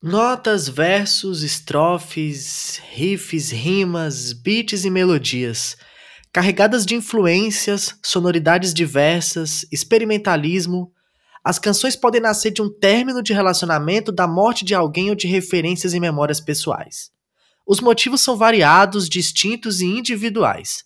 Notas, versos, estrofes, riffs, rimas, beats e melodias, carregadas de influências, sonoridades diversas, experimentalismo, as canções podem nascer de um término de relacionamento, da morte de alguém ou de referências e memórias pessoais. Os motivos são variados, distintos e individuais.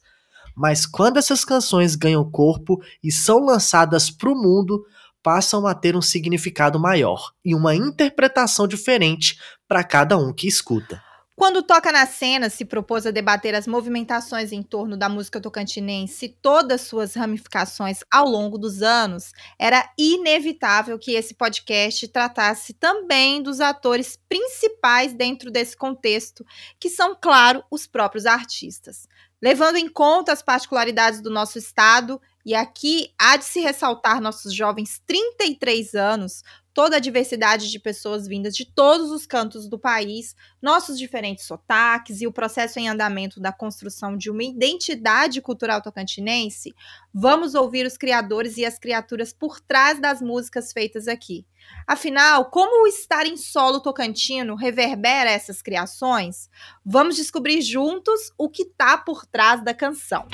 Mas quando essas canções ganham corpo e são lançadas para o mundo, passam a ter um significado maior e uma interpretação diferente para cada um que escuta. Quando Toca na Cena se propôs a debater as movimentações em torno da música tocantinense e todas suas ramificações ao longo dos anos, era inevitável que esse podcast tratasse também dos atores principais dentro desse contexto, que são, claro, os próprios artistas. Levando em conta as particularidades do nosso estado e aqui há de se ressaltar nossos jovens 33 anos, toda a diversidade de pessoas vindas de todos os cantos do país, nossos diferentes sotaques e o processo em andamento da construção de uma identidade cultural tocantinense, vamos ouvir os criadores e as criaturas por trás das músicas feitas aqui. Afinal, como o estar em solo tocantino reverbera essas criações? Vamos descobrir juntos o que está por trás da canção.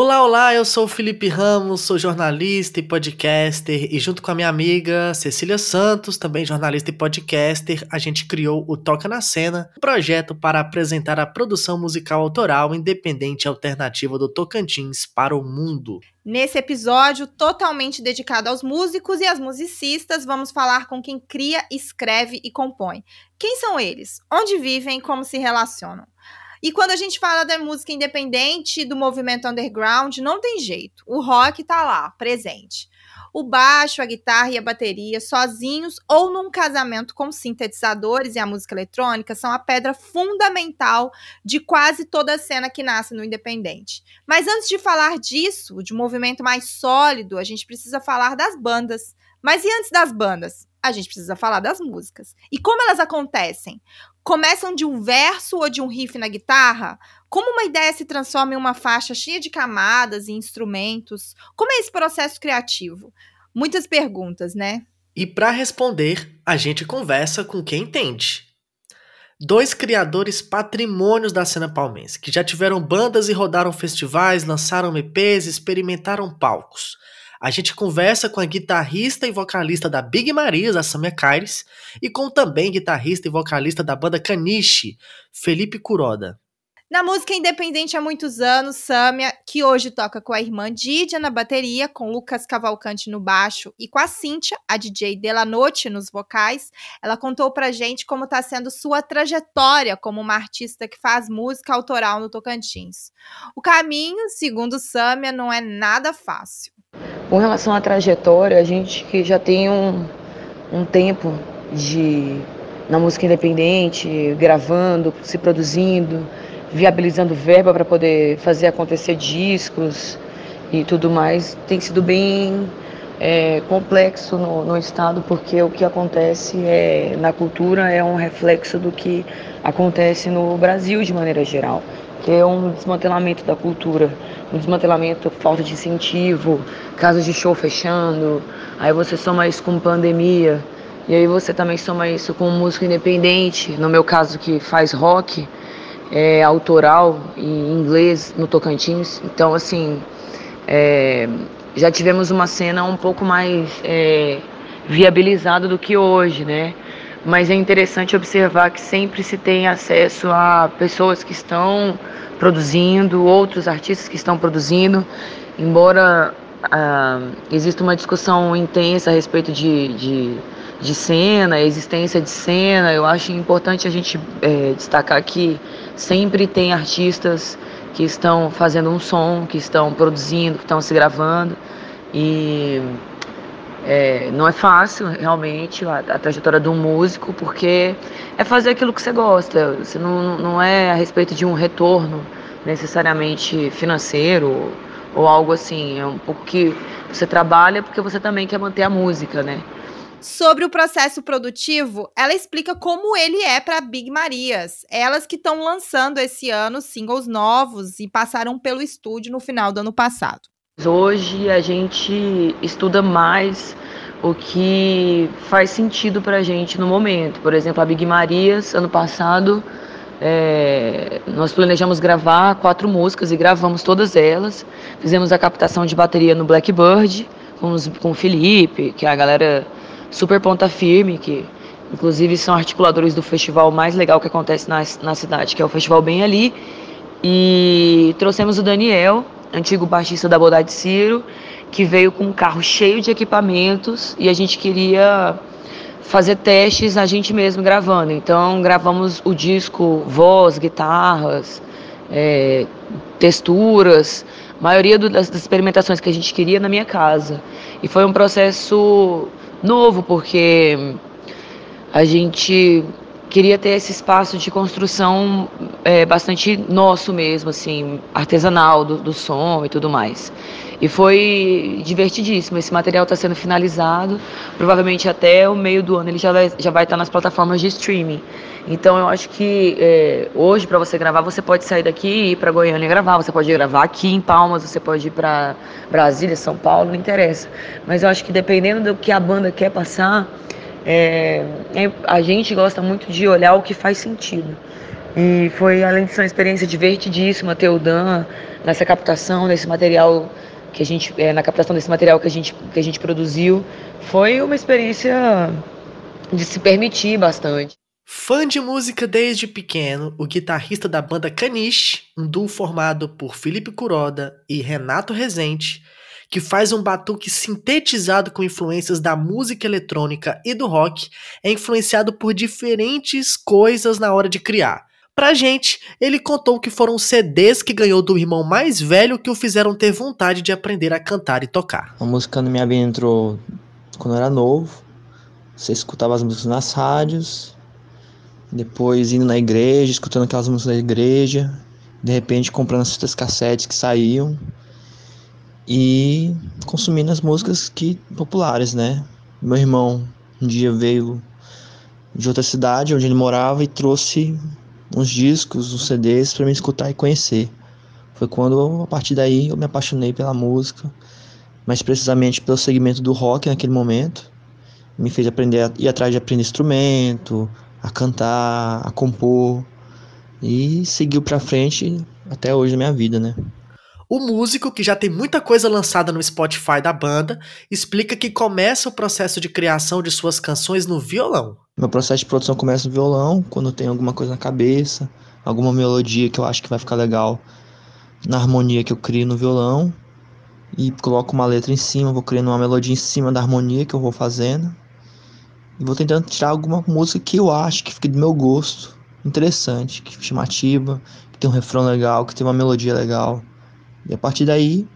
Olá, olá, eu sou o Felipe Ramos, sou jornalista e podcaster, e junto com a minha amiga Cecília Santos, também jornalista e podcaster, a gente criou o Toca na Cena, um projeto para apresentar a produção musical autoral independente e alternativa do Tocantins para o mundo. Nesse episódio totalmente dedicado aos músicos e às musicistas, vamos falar com quem cria, escreve e compõe. Quem são eles? Onde vivem e como se relacionam? E quando a gente fala da música independente, do movimento underground, não tem jeito. O rock tá lá, presente. O baixo, a guitarra e a bateria, sozinhos ou num casamento com sintetizadores e a música eletrônica, são a pedra fundamental de quase toda a cena que nasce no independente. Mas antes de falar disso, de um movimento mais sólido, a gente precisa falar das bandas. Mas e antes das bandas? A gente precisa falar das músicas. E como elas acontecem? Começam de um verso ou de um riff na guitarra? Como uma ideia se transforma em uma faixa cheia de camadas e instrumentos? Como é esse processo criativo? Muitas perguntas, né? E para responder, a gente conversa com quem entende. Dois criadores patrimônios da cena palmense, que já tiveram bandas e rodaram festivais, lançaram EPs, experimentaram palcos. A gente conversa com a guitarrista e vocalista da Big Marias, a Samia Caires, e com também guitarrista e vocalista da banda Caniche, Felipe Curoda. Na música independente há muitos anos, Samia, que hoje toca com a irmã Didia na bateria, com Lucas Cavalcante no baixo e com a Cíntia, a DJ Delanote nos vocais, ela contou pra gente como está sendo sua trajetória como uma artista que faz música autoral no Tocantins. O caminho, segundo Samia, não é nada fácil. Com relação à trajetória, a gente que já tem um, um tempo de na música independente, gravando, se produzindo, viabilizando verba para poder fazer acontecer discos e tudo mais, tem sido bem é, complexo no, no, estado, porque o que acontece é, na cultura é um reflexo do que acontece no Brasil de maneira geral, que é um desmantelamento da cultura um desmantelamento, falta de incentivo, casas de show fechando, aí você soma isso com pandemia, e aí você também soma isso com música independente, no meu caso que faz rock, é, autoral em inglês no Tocantins. Então, assim, é, já tivemos uma cena um pouco mais é, viabilizada do que hoje, né? Mas é interessante observar que sempre se tem acesso a pessoas que estão produzindo, outros artistas que estão produzindo, embora ah, exista uma discussão intensa a respeito de, de, de, cena, existência de cena, eu acho importante a gente é, destacar que sempre tem artistas que estão fazendo um som, que estão produzindo, que estão se gravando. E é, não é fácil, realmente, a, a, trajetória de um músico, porque é fazer aquilo que você gosta. Você não, não é a respeito de um retorno necessariamente financeiro ou algo assim. É um pouco que você trabalha porque você também quer manter a música, né? Sobre o processo produtivo, ela explica como ele é para Big Marias. Elas que estão lançando esse ano singles novos e passaram pelo estúdio no final do ano passado. Hoje a gente estuda mais o que faz sentido para a gente no momento. Por exemplo, a Big Marias, ano passado, é, nós planejamos gravar quatro músicas e gravamos todas elas. Fizemos a captação de bateria no Blackbird com, os, com o Felipe, que é a galera super ponta firme, que inclusive são articuladores do festival mais legal que acontece na, na cidade, que é o Festival Bem Ali. E trouxemos o Daniel, antigo baixista da Bodade Ciro, que veio com um carro cheio de equipamentos e a gente queria fazer testes a gente mesmo gravando. Então gravamos o disco, voz, guitarras, é, texturas, maioria do, das, das experimentações que a gente queria na minha casa. E foi um processo novo, porque a gente queria ter esse espaço de construção é, bastante nosso mesmo, assim, artesanal do, do som e tudo mais. E foi divertidíssimo. Esse material está sendo finalizado. Provavelmente até o meio do ano ele já vai, já vai estar tá nas plataformas de streaming. Então eu acho que é, hoje para você gravar você pode sair daqui e ir para Goiânia gravar. Você pode gravar aqui em Palmas, você pode ir para Brasília, São Paulo, não interessa. Mas eu acho que dependendo do que a banda quer passar, é, é, a gente gosta muito de olhar o que faz sentido. E foi, além de ser uma experiência divertidíssima, ter o Dan nessa captação desse material que a gente, é, na captação desse material que a, gente, que a gente produziu, foi uma experiência de se permitir bastante. Fã de música desde pequeno, o guitarrista da banda Caniche, um duo formado por Felipe Curoda e Renato Rezende, que faz um batuque sintetizado com influências da música eletrônica e do rock, é influenciado por diferentes coisas na hora de criar. Pra gente, ele contou que foram CDs que ganhou do irmão mais velho que o fizeram ter vontade de aprender a cantar e tocar. A música na minha vida entrou quando eu era novo. Você escutava as músicas nas rádios, depois indo na igreja, escutando aquelas músicas da igreja, de repente comprando as fitas cassetes que saíam e consumindo as músicas que populares, né? Meu irmão um dia veio de outra cidade onde ele morava e trouxe uns discos, uns CDs para me escutar e conhecer. Foi quando a partir daí eu me apaixonei pela música, mais precisamente pelo segmento do rock naquele momento. Me fez aprender a ir atrás de aprender instrumento, a cantar, a compor e seguiu para frente até hoje na minha vida, né? O músico, que já tem muita coisa lançada no Spotify da banda, explica que começa o processo de criação de suas canções no violão. Meu processo de produção começa no violão, quando tem alguma coisa na cabeça, alguma melodia que eu acho que vai ficar legal na harmonia que eu crio no violão e coloco uma letra em cima, vou criando uma melodia em cima da harmonia que eu vou fazendo e vou tentando tirar alguma música que eu acho que fique do meu gosto, interessante, que chamativa, que tem um refrão legal, que tem uma melodia legal. E a partir daí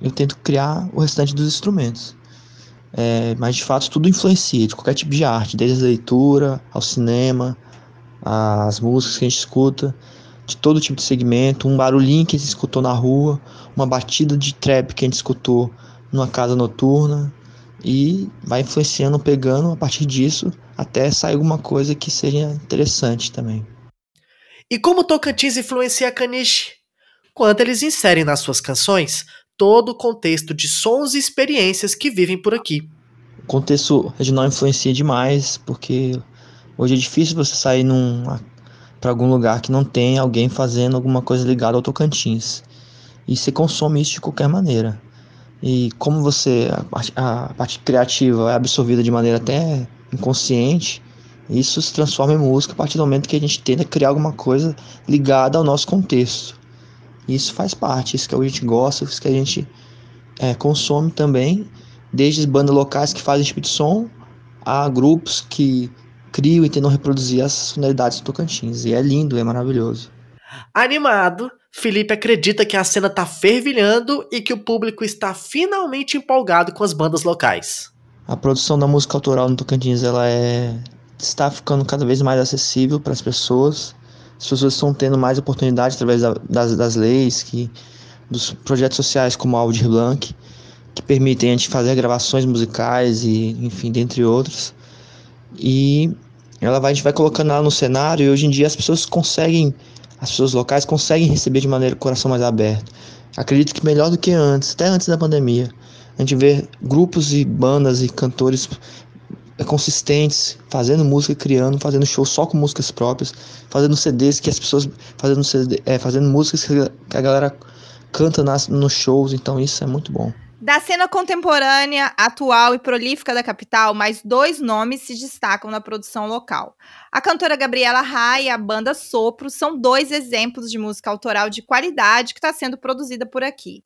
eu tento criar o restante dos instrumentos. É, mas de fato tudo influencia de qualquer tipo de arte, desde a leitura ao cinema, as músicas que a gente escuta, de todo tipo de segmento, um barulhinho que a gente escutou na rua, uma batida de trap que a gente escutou numa casa noturna e vai influenciando, pegando a partir disso até sair alguma coisa que seja interessante também. E como Tocantins influencia Caniche? Quanto eles inserem nas suas canções todo o contexto de sons e experiências que vivem por aqui. O contexto regional influencia demais, porque hoje é difícil você sair para algum lugar que não tem alguém fazendo alguma coisa ligada ao Tocantins. E você consome isso de qualquer maneira. E como você a parte, a parte criativa é absorvida de maneira até inconsciente, isso se transforma em música a partir do momento que a gente tenta criar alguma coisa ligada ao nosso contexto. Isso faz parte, isso que a gente gosta, isso que a gente é, consome também, desde as bandas locais que fazem tipo de som, a grupos que criam e tentam reproduzir as sonoridades do Tocantins. E é lindo, é maravilhoso. Animado, Felipe acredita que a cena está fervilhando e que o público está finalmente empolgado com as bandas locais. A produção da música autoral no Tocantins ela é está ficando cada vez mais acessível para as pessoas as pessoas estão tendo mais oportunidade através da, das, das leis, que, dos projetos sociais como a Aldir Blanc, que permitem a gente fazer gravações musicais e, enfim, dentre outros. E ela vai, a gente vai colocando ela no cenário e hoje em dia as pessoas conseguem, as pessoas locais conseguem receber de maneira coração mais aberto. Acredito que melhor do que antes, até antes da pandemia. A gente vê grupos e bandas e cantores consistentes, fazendo música, criando, fazendo show só com músicas próprias, fazendo CDs que as pessoas fazendo CD, é, fazendo músicas que a galera canta nas, nos shows, então isso é muito bom. Da cena contemporânea, atual e prolífica da capital, mais dois nomes se destacam na produção local. A cantora Gabriela Rai e a banda Sopro são dois exemplos de música autoral de qualidade que está sendo produzida por aqui.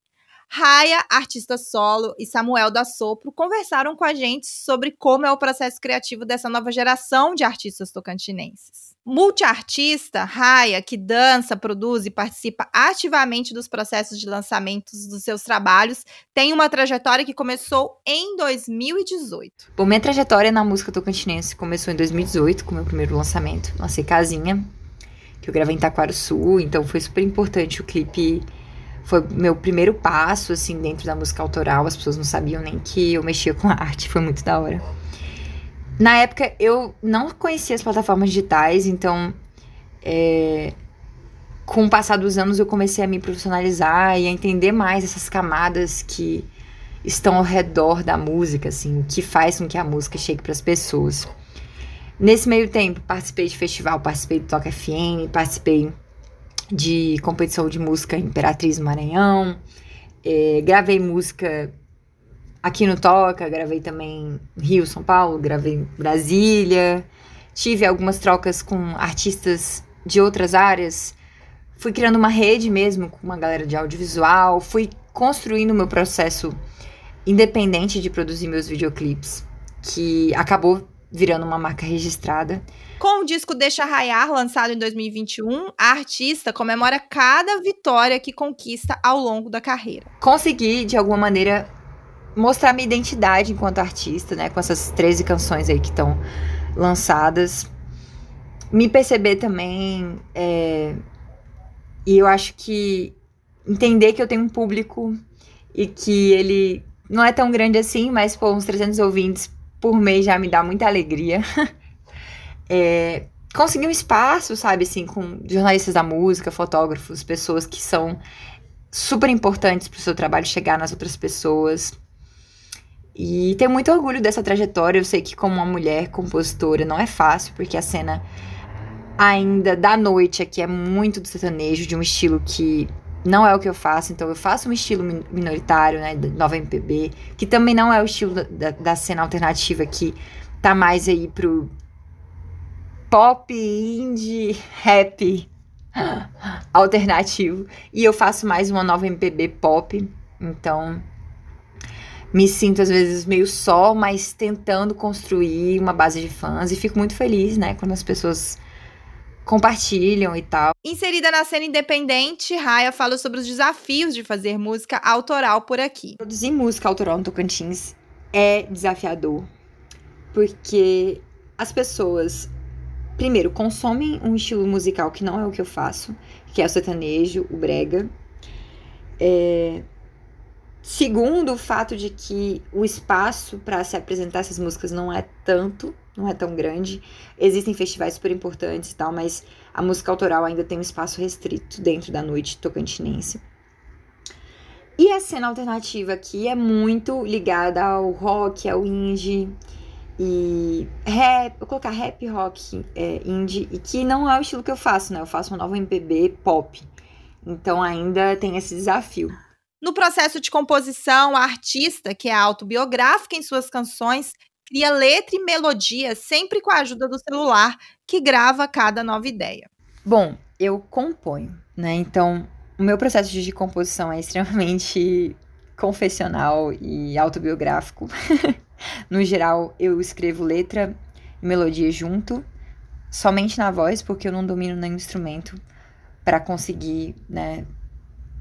Raya, artista solo, e Samuel da Sopro conversaram com a gente sobre como é o processo criativo dessa nova geração de artistas tocantinenses. Multiartista, Raya, que dança, produz e participa ativamente dos processos de lançamentos dos seus trabalhos, tem uma trajetória que começou em 2018. Bom, minha trajetória na música tocantinense começou em 2018 com meu primeiro lançamento, lancei Casinha, que eu gravei em Taquaro Sul, então foi super importante o clipe foi meu primeiro passo, assim, dentro da música autoral. As pessoas não sabiam nem que eu mexia com arte, foi muito da hora. Na época, eu não conhecia as plataformas digitais, então, é, com o passar dos anos, eu comecei a me profissionalizar e a entender mais essas camadas que estão ao redor da música, assim, que faz com que a música chegue para as pessoas. Nesse meio tempo, participei de festival, participei do Toca FM, participei de competição de música Imperatriz Maranhão. É, gravei música aqui no Toca, gravei também Rio, São Paulo, gravei Brasília. Tive algumas trocas com artistas de outras áreas. Fui criando uma rede mesmo com uma galera de audiovisual. Fui construindo meu processo independente de produzir meus videoclipes, que acabou virando uma marca registrada. Com o disco Deixa Raiar, lançado em 2021, a artista comemora cada vitória que conquista ao longo da carreira. Consegui, de alguma maneira, mostrar minha identidade enquanto artista, né? Com essas 13 canções aí que estão lançadas. Me perceber também. É... E eu acho que entender que eu tenho um público e que ele não é tão grande assim, mas pô, uns 300 ouvintes por mês já me dá muita alegria. é, conseguir um espaço, sabe, assim, com jornalistas da música, fotógrafos, pessoas que são super importantes para o seu trabalho chegar nas outras pessoas. E tenho muito orgulho dessa trajetória. Eu sei que, como uma mulher compositora, não é fácil, porque a cena ainda da noite aqui é muito do sertanejo, de um estilo que não é o que eu faço, então eu faço um estilo minoritário, né, nova MPB, que também não é o estilo da, da cena alternativa que tá mais aí pro pop, indie, rap alternativo, e eu faço mais uma nova MPB pop, então me sinto às vezes meio só, mas tentando construir uma base de fãs e fico muito feliz, né, quando as pessoas compartilham e tal. Inserida na cena independente, Raya fala sobre os desafios de fazer música autoral por aqui. Produzir música autoral no Tocantins é desafiador, porque as pessoas, primeiro, consomem um estilo musical que não é o que eu faço, que é o sertanejo, o brega. É... Segundo, o fato de que o espaço para se apresentar essas músicas não é tanto não é tão grande. Existem festivais super importantes e tal, mas a música autoral ainda tem um espaço restrito dentro da noite tocantinense. E a cena alternativa aqui é muito ligada ao rock, ao indie e rap, vou colocar rap, rock, é, indie, e que não é o estilo que eu faço, né? Eu faço uma nova MPB pop. Então ainda tem esse desafio. No processo de composição, a artista, que é autobiográfica em suas canções, cria letra e melodia sempre com a ajuda do celular, que grava cada nova ideia. Bom, eu componho, né? Então, o meu processo de composição é extremamente confessional e autobiográfico. no geral, eu escrevo letra e melodia junto, somente na voz, porque eu não domino nenhum instrumento para conseguir, né,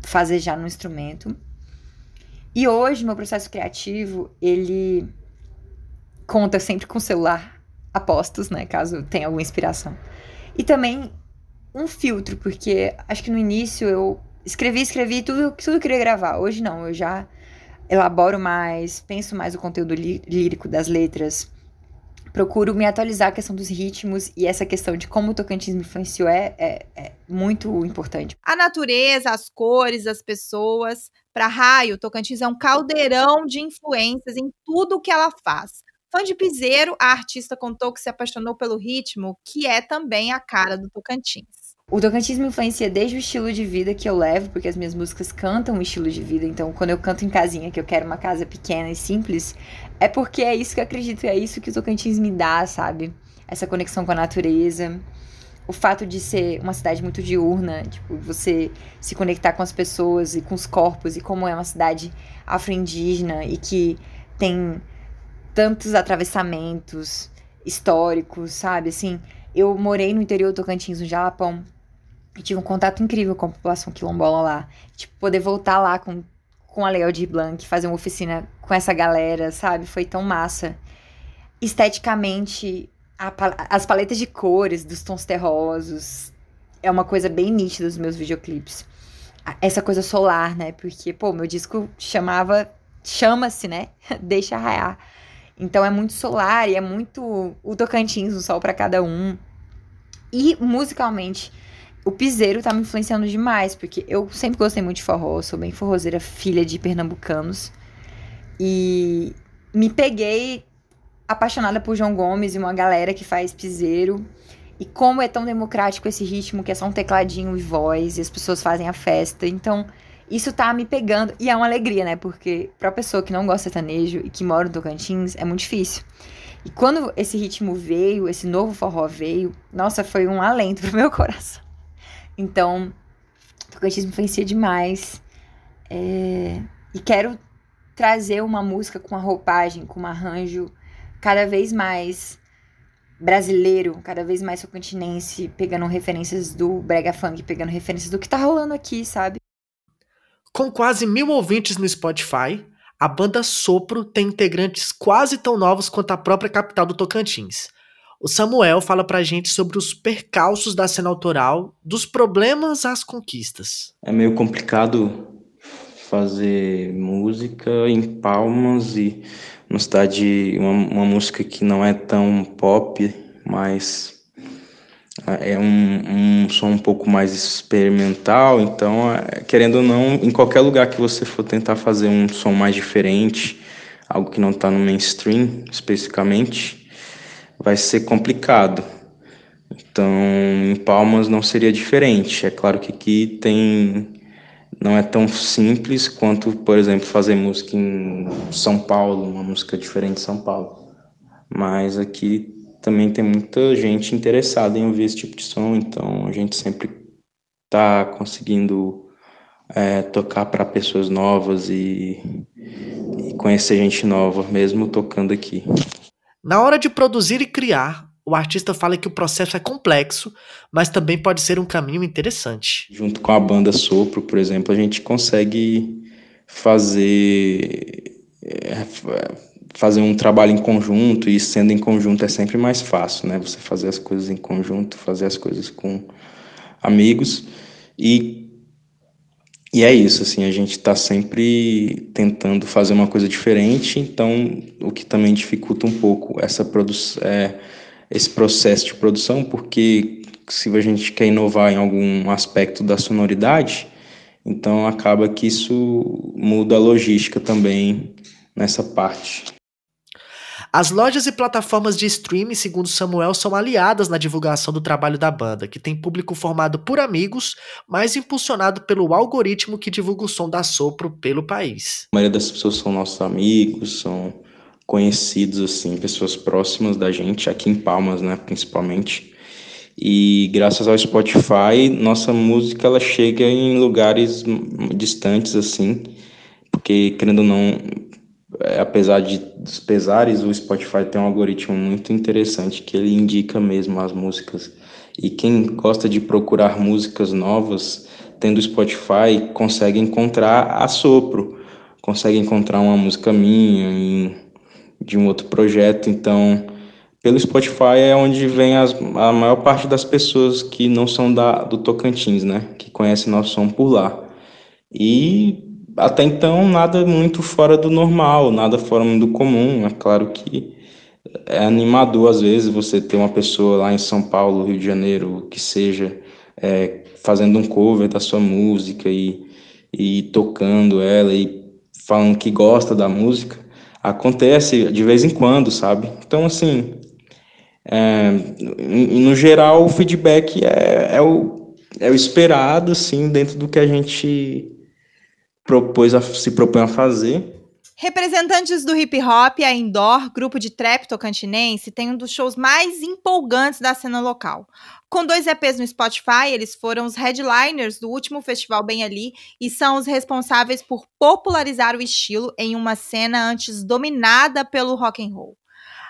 fazer já no instrumento. E hoje, meu processo criativo, ele conta sempre com o celular a postos, né? Caso tenha alguma inspiração. E também um filtro, porque acho que no início eu escrevi, escrevi tudo, tudo que eu queria gravar. Hoje não, eu já elaboro mais, penso mais o conteúdo lírico das letras, procuro me atualizar a questão dos ritmos e essa questão de como o Tocantins me influenciou é, é, é muito importante. A natureza, as cores, as pessoas. Para Raio, Tocantins é um caldeirão de influências em tudo que ela faz. Fã de piseiro, a artista contou que se apaixonou pelo ritmo, que é também a cara do Tocantins. O Tocantins me influencia desde o estilo de vida que eu levo, porque as minhas músicas cantam o estilo de vida. Então, quando eu canto em casinha, que eu quero uma casa pequena e simples, é porque é isso que eu acredito, é isso que o Tocantins me dá, sabe? Essa conexão com a natureza. O fato de ser uma cidade muito diurna, tipo, você se conectar com as pessoas e com os corpos, e como é uma cidade afro-indígena e que tem tantos atravessamentos históricos, sabe? Assim, eu morei no interior do Tocantins, no Jalapão, e tive um contato incrível com a população quilombola lá. Tipo, poder voltar lá com, com a Leal de Blanc, fazer uma oficina com essa galera, sabe? Foi tão massa. Esteticamente, a, as paletas de cores dos tons terrosos é uma coisa bem nítida dos meus videoclipes. Essa coisa solar, né? Porque, pô, meu disco chamava. Chama-se, né? Deixa raiar. Então é muito solar e é muito o Tocantins, um sol para cada um. E musicalmente, o piseiro tá me influenciando demais, porque eu sempre gostei muito de forró, sou bem forrozeira, filha de pernambucanos. E me peguei apaixonada por João Gomes e uma galera que faz piseiro. E como é tão democrático esse ritmo, que é só um tecladinho e voz, e as pessoas fazem a festa. Então, isso tá me pegando. E é uma alegria, né? Porque pra pessoa que não gosta de sertanejo e que mora no Tocantins, é muito difícil. E quando esse ritmo veio, esse novo forró veio, nossa, foi um alento pro meu coração. Então, Tocantins me influencia demais. É... E quero trazer uma música com uma roupagem, com um arranjo cada vez mais brasileiro, cada vez mais tocantinense, pegando referências do brega funk, pegando referências do que tá rolando aqui, sabe? Com quase mil ouvintes no Spotify, a banda Sopro tem integrantes quase tão novos quanto a própria capital do Tocantins. O Samuel fala pra gente sobre os percalços da cena autoral, dos problemas às conquistas. É meio complicado fazer música em Palmas e uma cidade, uma, uma música que não é tão pop, mas é um, um som um pouco mais experimental, então, é, querendo ou não, em qualquer lugar que você for tentar fazer um som mais diferente, algo que não está no mainstream especificamente, vai ser complicado. Então, em Palmas não seria diferente. É claro que aqui tem não é tão simples quanto, por exemplo, fazer música em São Paulo, uma música diferente de São Paulo. Mas aqui também tem muita gente interessada em ouvir esse tipo de som, então a gente sempre está conseguindo é, tocar para pessoas novas e, e conhecer gente nova, mesmo tocando aqui. Na hora de produzir e criar, o artista fala que o processo é complexo, mas também pode ser um caminho interessante. Junto com a banda Sopro, por exemplo, a gente consegue fazer é, fazer um trabalho em conjunto e sendo em conjunto é sempre mais fácil, né? Você fazer as coisas em conjunto, fazer as coisas com amigos e e é isso, assim, a gente está sempre tentando fazer uma coisa diferente, então o que também dificulta um pouco essa é, esse processo de produção, porque se a gente quer inovar em algum aspecto da sonoridade, então acaba que isso muda a logística também nessa parte. As lojas e plataformas de streaming, segundo Samuel, são aliadas na divulgação do trabalho da banda, que tem público formado por amigos, mas impulsionado pelo algoritmo que divulga o som da Sopro pelo país. A maioria das pessoas são nossos amigos, são conhecidos, assim, pessoas próximas da gente, aqui em Palmas, né, principalmente. E graças ao Spotify, nossa música ela chega em lugares distantes, assim, porque, querendo ou não, é, apesar de, dos pesares, o Spotify tem um algoritmo muito interessante que ele indica mesmo as músicas. E quem gosta de procurar músicas novas, tendo Spotify, consegue encontrar a sopro, consegue encontrar uma música minha em, de um outro projeto. Então, pelo Spotify é onde vem as, a maior parte das pessoas que não são da, do Tocantins, né? Que conhecem nosso som por lá. E até então nada muito fora do normal, nada fora do comum. É claro que é animador às vezes você ter uma pessoa lá em São Paulo, Rio de Janeiro, que seja é, fazendo um cover da sua música e, e tocando ela e falando que gosta da música. Acontece de vez em quando, sabe? Então, assim, é, no geral, o feedback é, é, o, é o esperado, assim, dentro do que a gente propôs a, se propõe a fazer. Representantes do hip hop, a Indoor, grupo de trap tocantinense, tem um dos shows mais empolgantes da cena local. Com dois EPs no Spotify, eles foram os headliners do último festival Bem Ali e são os responsáveis por popularizar o estilo em uma cena antes dominada pelo rock and roll.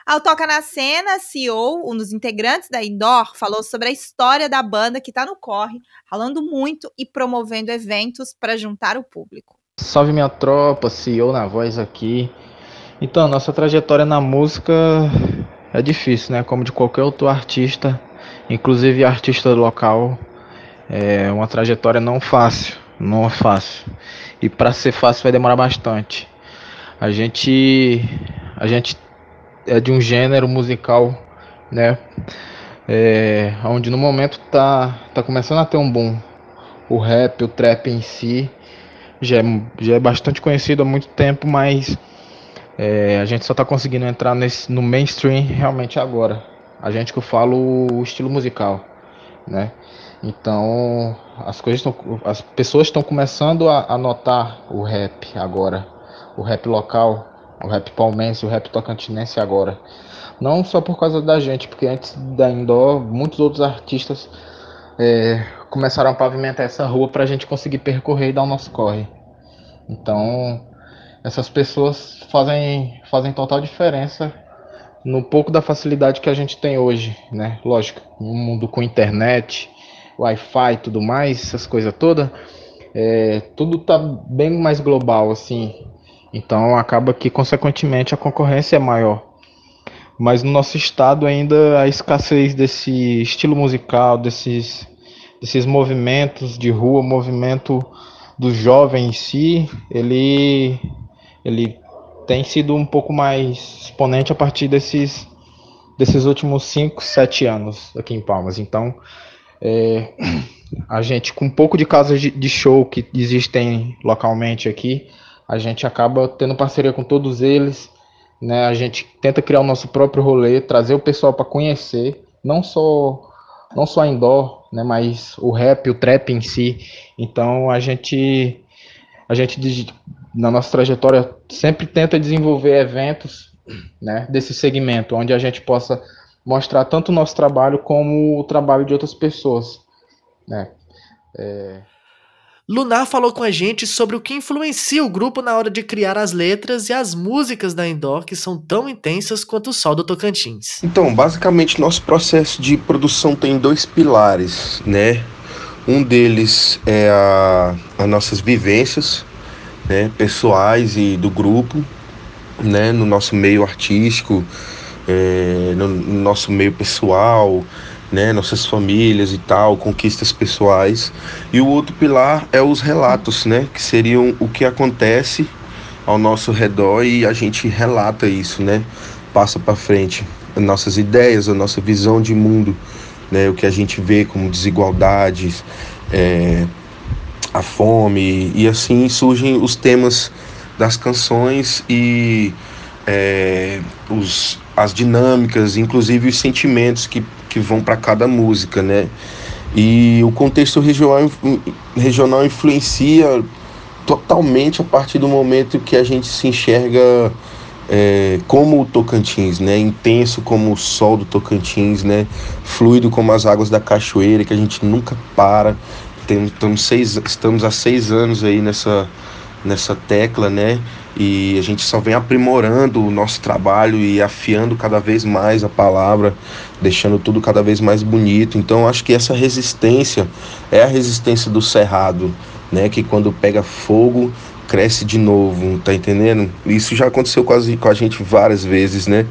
Ao Toca na Cena, CEO, um dos integrantes da Indoor, falou sobre a história da banda que está no corre, falando muito e promovendo eventos para juntar o público. Salve minha tropa, CEO na voz aqui. Então, nossa trajetória na música é difícil, né? Como de qualquer outro artista, inclusive artista local, é uma trajetória não fácil, não é fácil. E para ser fácil vai demorar bastante. A gente a gente é de um gênero musical, né? É, onde no momento tá tá começando a ter um boom. O rap, o trap em si, já é, já é bastante conhecido há muito tempo, mas é, a gente só está conseguindo entrar nesse, no mainstream realmente agora. A gente que eu falo o estilo musical, né? Então as coisas estão, as pessoas estão começando a, a notar o rap agora, o rap local, o rap palmense, o rap tocantinense agora. Não só por causa da gente, porque antes da Indó, muitos outros artistas é, começaram a pavimentar essa rua para a gente conseguir percorrer e dar o nosso corre. Então, essas pessoas fazem, fazem total diferença no pouco da facilidade que a gente tem hoje, né? Lógico, no mundo com internet, Wi-Fi e tudo mais, essas coisas todas, é, tudo tá bem mais global, assim. Então acaba que, consequentemente, a concorrência é maior. Mas no nosso estado ainda a escassez desse estilo musical, desses desses movimentos de rua, movimento do jovem em si, ele, ele tem sido um pouco mais exponente a partir desses, desses últimos 5, 7 anos aqui em Palmas. Então, é, a gente, com um pouco de casas de, de show que existem localmente aqui, a gente acaba tendo parceria com todos eles, né? A gente tenta criar o nosso próprio rolê, trazer o pessoal para conhecer, não só não só indoor, né, mas o rap, o trap em si. Então a gente a gente na nossa trajetória sempre tenta desenvolver eventos, né, desse segmento, onde a gente possa mostrar tanto o nosso trabalho como o trabalho de outras pessoas, né? É... Lunar falou com a gente sobre o que influencia o grupo na hora de criar as letras e as músicas da Indoor que são tão intensas quanto o Sol do Tocantins. Então, basicamente, nosso processo de produção tem dois pilares, né? Um deles é a, as nossas vivências, né, pessoais e do grupo, né, no nosso meio artístico, é, no, no nosso meio pessoal, né, nossas famílias e tal, conquistas pessoais. E o outro pilar é os relatos, né, que seriam o que acontece ao nosso redor e a gente relata isso, né, passa para frente nossas ideias, a nossa visão de mundo, né, o que a gente vê como desigualdades, é, a fome e assim surgem os temas das canções e é, os, as dinâmicas, inclusive os sentimentos que que vão para cada música, né? E o contexto regional, regional influencia totalmente a partir do momento que a gente se enxerga é, como o Tocantins, né? Intenso como o sol do Tocantins, né? Fluido como as águas da cachoeira, que a gente nunca para. Temos, estamos, seis, estamos há seis anos aí nessa, nessa tecla, né? E a gente só vem aprimorando o nosso trabalho e afiando cada vez mais a palavra, deixando tudo cada vez mais bonito. Então acho que essa resistência é a resistência do cerrado, né? Que quando pega fogo cresce de novo, tá entendendo? Isso já aconteceu quase com a gente várias vezes, né?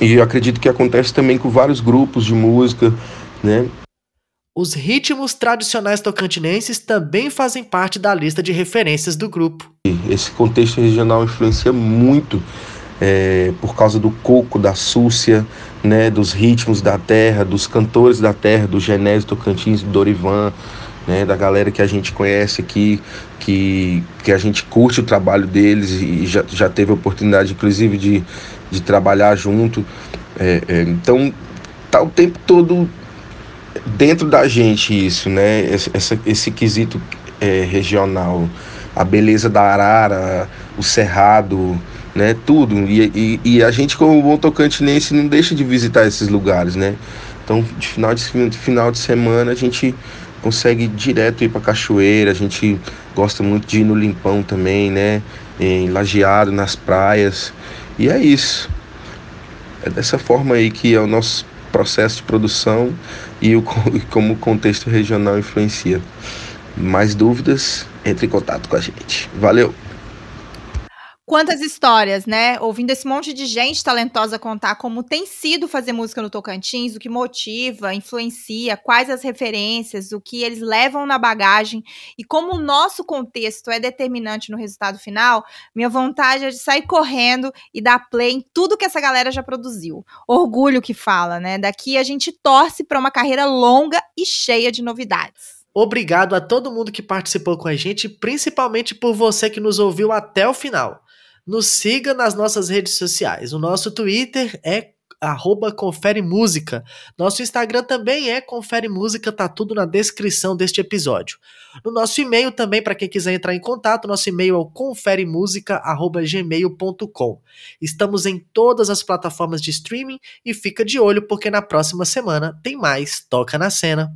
E eu acredito que acontece também com vários grupos de música, né? Os ritmos tradicionais tocantinenses também fazem parte da lista de referências do grupo. Esse contexto regional influencia muito é, por causa do coco, da súcia, né, dos ritmos da terra, dos cantores da terra, do Genésio Tocantins, do Dorivan, né, da galera que a gente conhece aqui, que, que a gente curte o trabalho deles e já, já teve a oportunidade, inclusive, de, de trabalhar junto. É, é, então, tá o tempo todo dentro da gente isso, né? Esse, esse, quesito é, regional, a beleza da arara, o cerrado, né? Tudo. E, e, e, a gente, como bom tocantinense, não deixa de visitar esses lugares, né? Então, de final de, de final de semana, a gente consegue direto ir para cachoeira, a gente gosta muito de ir no Limpão também, né? Em Lajeado, nas praias. E é isso. É dessa forma aí que é o nosso processo de produção e, o, como o contexto regional influencia. Mais dúvidas, entre em contato com a gente. Valeu! Quantas histórias, né? Ouvindo esse monte de gente talentosa contar como tem sido fazer música no Tocantins, o que motiva, influencia, quais as referências, o que eles levam na bagagem e como o nosso contexto é determinante no resultado final, minha vontade é de sair correndo e dar play em tudo que essa galera já produziu. Orgulho que fala, né? Daqui a gente torce para uma carreira longa e cheia de novidades. Obrigado a todo mundo que participou com a gente, principalmente por você que nos ouviu até o final. Nos siga nas nossas redes sociais. O nosso Twitter é arroba Confere Música. Nosso Instagram também é Confere Música, tá tudo na descrição deste episódio. No nosso e-mail também, para quem quiser entrar em contato, nosso e-mail é o conferemusica.gmail.com. Estamos em todas as plataformas de streaming e fica de olho porque na próxima semana tem mais Toca na Cena.